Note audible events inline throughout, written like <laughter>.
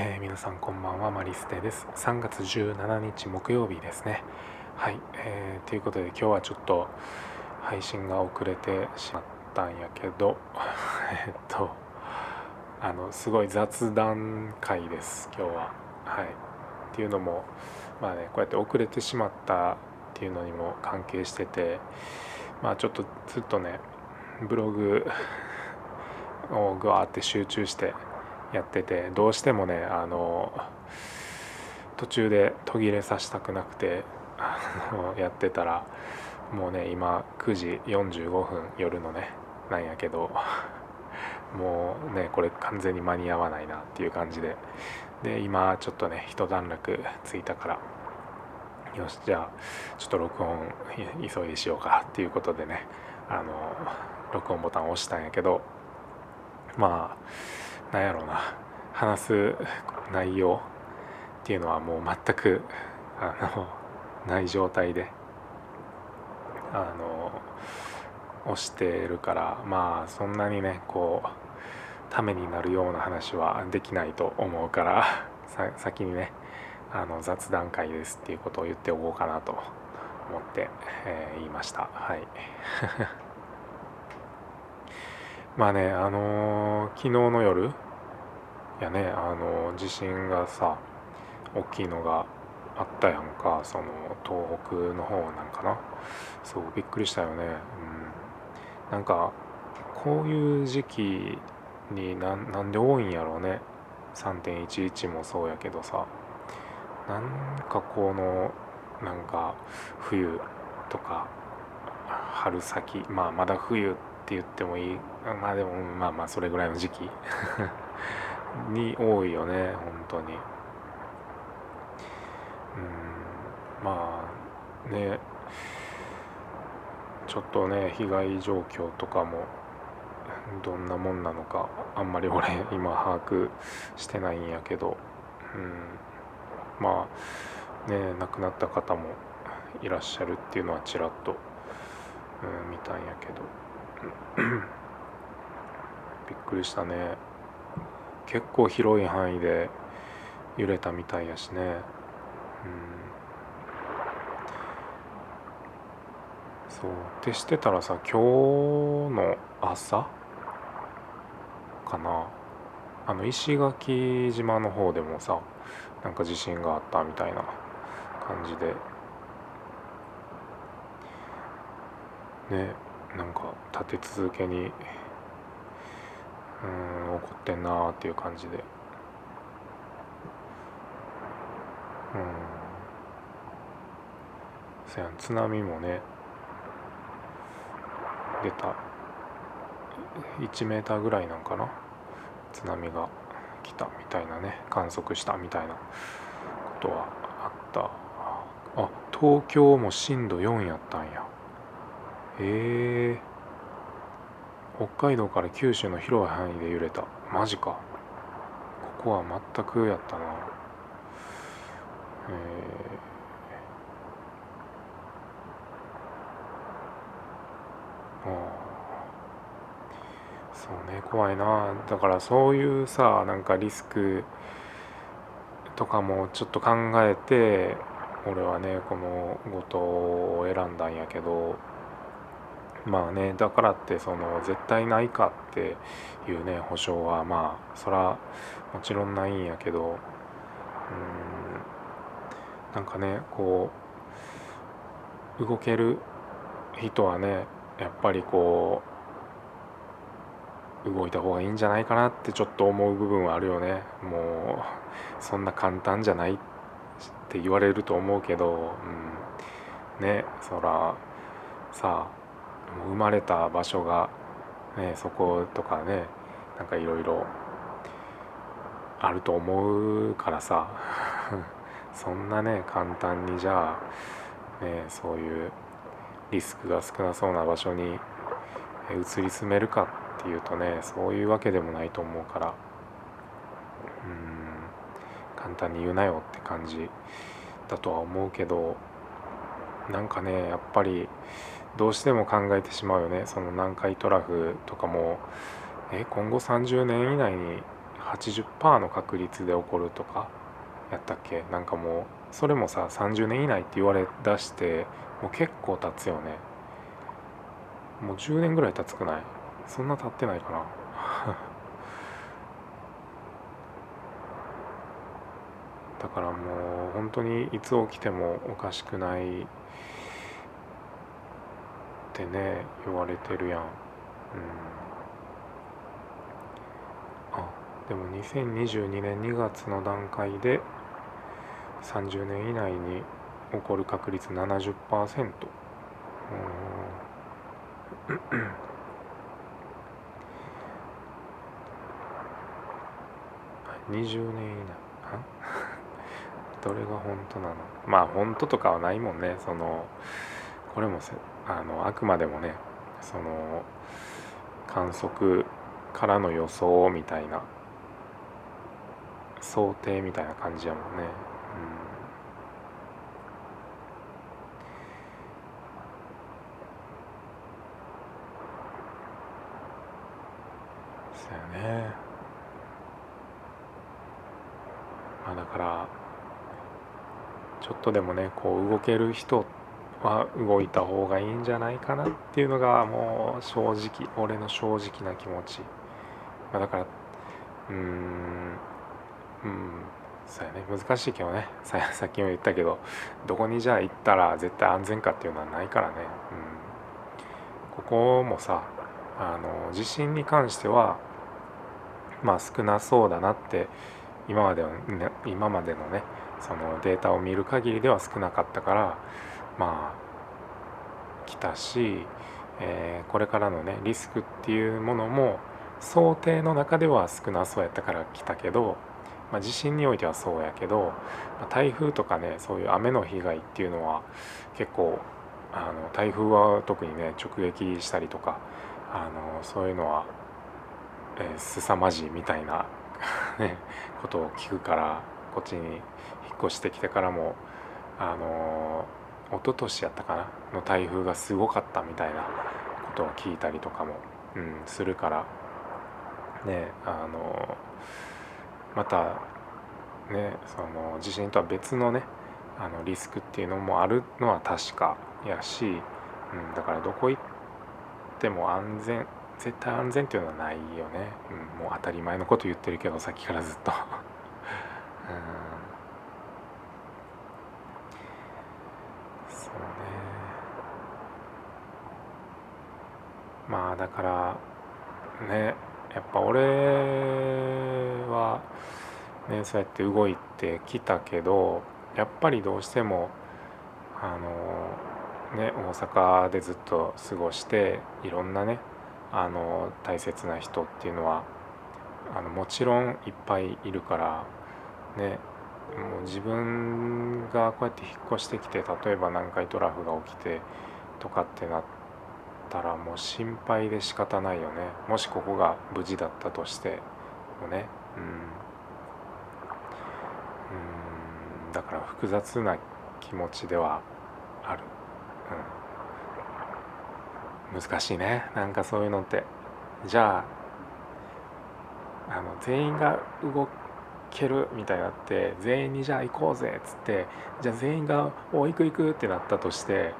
えー、皆さんこんばんはマリステです。3月17日木曜日ですね。はい、えー、ということで今日はちょっと配信が遅れてしまったんやけど <laughs> えっとあのすごい雑談会です今日は。はい。っていうのもまあねこうやって遅れてしまったっていうのにも関係しててまあちょっとずっとねブログをぐわーって集中してやっててどうしてもねあの途中で途切れさせたくなくて <laughs> やってたらもうね今9時45分夜のねなんやけどもうねこれ完全に間に合わないなっていう感じで。で今ちょっとね一段落ついたからよしじゃあちょっと録音急いでしようかっていうことでねあの録音ボタンを押したんやけどまあなんやろうな。話す内容っていうのはもう全くあのない状態であの押してるからまあそんなにねこうためになるような話はできないと思うから <laughs> 先にねあの雑談会ですっていうことを言っておこうかなと思って、えー、言いました。はい。まあねあのー、昨日の夜やねあのー、地震がさ大きいのがあったやんかその東北の方なんかな。そうびっくりしたよね。うん。なんかこういう時期になんで多いんやろうね。3.11もそうやけどさ。なんかこのなんか冬とか春先。まあまだ冬ってって言ってもいい。まあでもまあまあそれぐらいの時期。<laughs> に多いよね本当に。うんまあね。ちょっとね被害状況とかもどんなもんなのかあんまり俺 <laughs> 今把握してないんやけど、うん、まあね亡くなった方もいらっしゃるっていうのはちらっと、うん、見たんやけど。びっくりしたね。結構広い範囲で揺れたみたいやしね。うん。そう。ってしてたらさ今日の朝かな。あの石垣島の方でもさなんか地震があったみたいな感じで。ね。なんか立て続けにうん起こってんなーっていう感じで。うん。そやん津波もね出た。1メーターぐらいなんかな？津波が来たみたいなね。観測したみたいなことはあった。あ東京も震度4やったんや。へえ北海道から九州の広い範囲で揺れた。マジか。ここは全くやったな。えー、あそうね怖いな。だからそういうさなんかリスクとかもちょっと考えて俺はねこの後藤を選んだんやけど。まあねだからってその絶対ないかっていうね保証はまあそらもちろんないんやけどうんなんかねこう動ける人はねやっぱりこう動いた方がいいんじゃないかなってちょっと思う部分はあるよね。もうそんな簡単じゃないって言われると思うけど、うん、ねそらさあ生まれた場所が、ね、そことかねなんかいろいろあると思うからさ。<laughs> そんなね簡単にじゃあ、ね、そういうリスクが少なそうな場所に移り住めるかっていうとねそういうわけでもないと思うから。うん簡単に言うなよって感じだとは思うけどなんかねやっぱりどうしても考えてしまうよね。その南海トラフとかも。え今後30年以内に80%の確率で起こるとかやったっけ？なんかもうそれもさ30年以内って言われだしてもう結構経つよね。もう10年ぐらい経つくない？そんな経ってないかな。<laughs> だからもう本当にいつ起きてもおかしくないってね言われてるやん。うん。あでも2022年2月の段階で30年以内に起こる確率70%うん。20年以内。あ？<laughs> どれが本当なの？まあ本当とかはないもんねそのこれもあのあくまでもねその観測からの予想みたいな想定みたいな感じやもんね。うんそうやねまあだからちょっとでもねこう動ける人っては動いた方がいいんじゃないかなっていうのがもう正直俺の正直な気持ち、まあ、だからうーんうんそうやね。難しいけどね。さ <laughs> さっきも言ったけどどこにじゃあ行ったら絶対安全かっていうのはないからね、うん、ここもさあの地震に関してはまあ少なそうだなって今までの、ね、今までのねそのデータを見る限りでは少なかったからまあ来たし、えー、これからのねリスクっていうものも想定の中では少なそうやったから来たけど、まあ、地震においてはそうやけど、ま、台風とかねそういう雨の被害っていうのは結構あの台風は特にね直撃したりとかあのそういうのは、えー、凄まじいみたいな <laughs> ね、ことを聞くからこっちに引っ越してきてからもあの一昨年やったかなの台風がすごかったみたいなことを聞いたりとかも、うん、するからねあのまたねその地震とは別のねあのリスクっていうのもあるのは確かやし、うん、だからどこ行っても安全絶対安全っていうのはないよね、うん、もう当たり前のこと言ってるけどさっきからずっと。<laughs> うん。そうね。まあだからねやっぱ俺はねそうやって動いてきたけどやっぱりどうしてもあのね大阪でずっと過ごしていろんなねあの大切な人っていうのはあのもちろんいっぱいいるからねもう自分がこうやって引っ越してきて例えば南海トラフが起きてとかってなったらもう心配で仕方ないよね。もしここが無事だったとしてもね。うん。うん。だから複雑な気持ちではある。うん。難しいね。なんかそういうのって。じゃああの全員が動くけるみたいになって全員にじゃあ行こうぜっつってじゃあ全員が「お行く行く」ってなったとして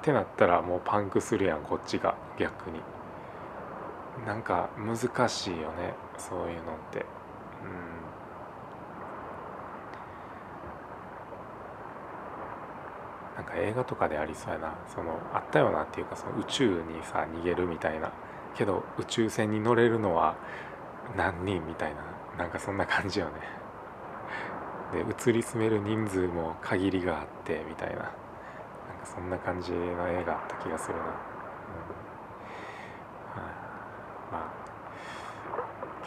ってなったらもうパンクするやんこっちが逆に。なんか難しいよねそういうのって。うん。なんか映画とかでありそうやな。そのあったよなっていうかその宇宙にさ逃げるみたいな。けど宇宙船に乗れるのは何人みたいな。なんかそんな感じよね。で移り住める人数も限りがあってみたいな。なんかそんな感じの映画あった気がするな、うん。はあ、まあ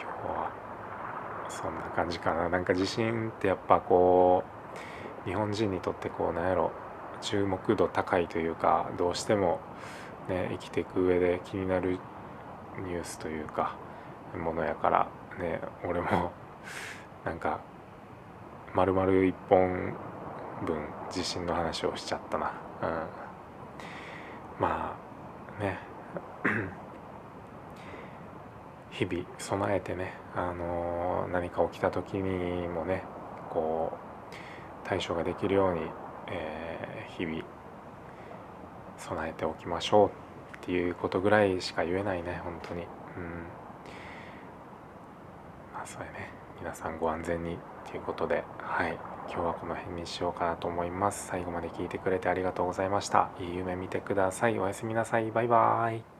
今日はそんな感じかな。なんか地震ってやっぱこう日本人にとってこうなんやろ注目度高いというかどうしても、ね、生きていく上で気になるニュースというかものやから。ね俺もなんか丸々1本分地震の話をしちゃったな、うん、まあね。<clears throat> 日々備えてねあの何か起きた時にもねこう対処ができるように、えー、日々備えておきましょうっていうことぐらいしか言えないね本当に。うん。まあそれね。皆さんご安全にということではい。今日はこの辺にしようかなと思います。最後まで聞いてくれてありがとうございました。いい夢見てください。おやすみなさい。バイバーイ。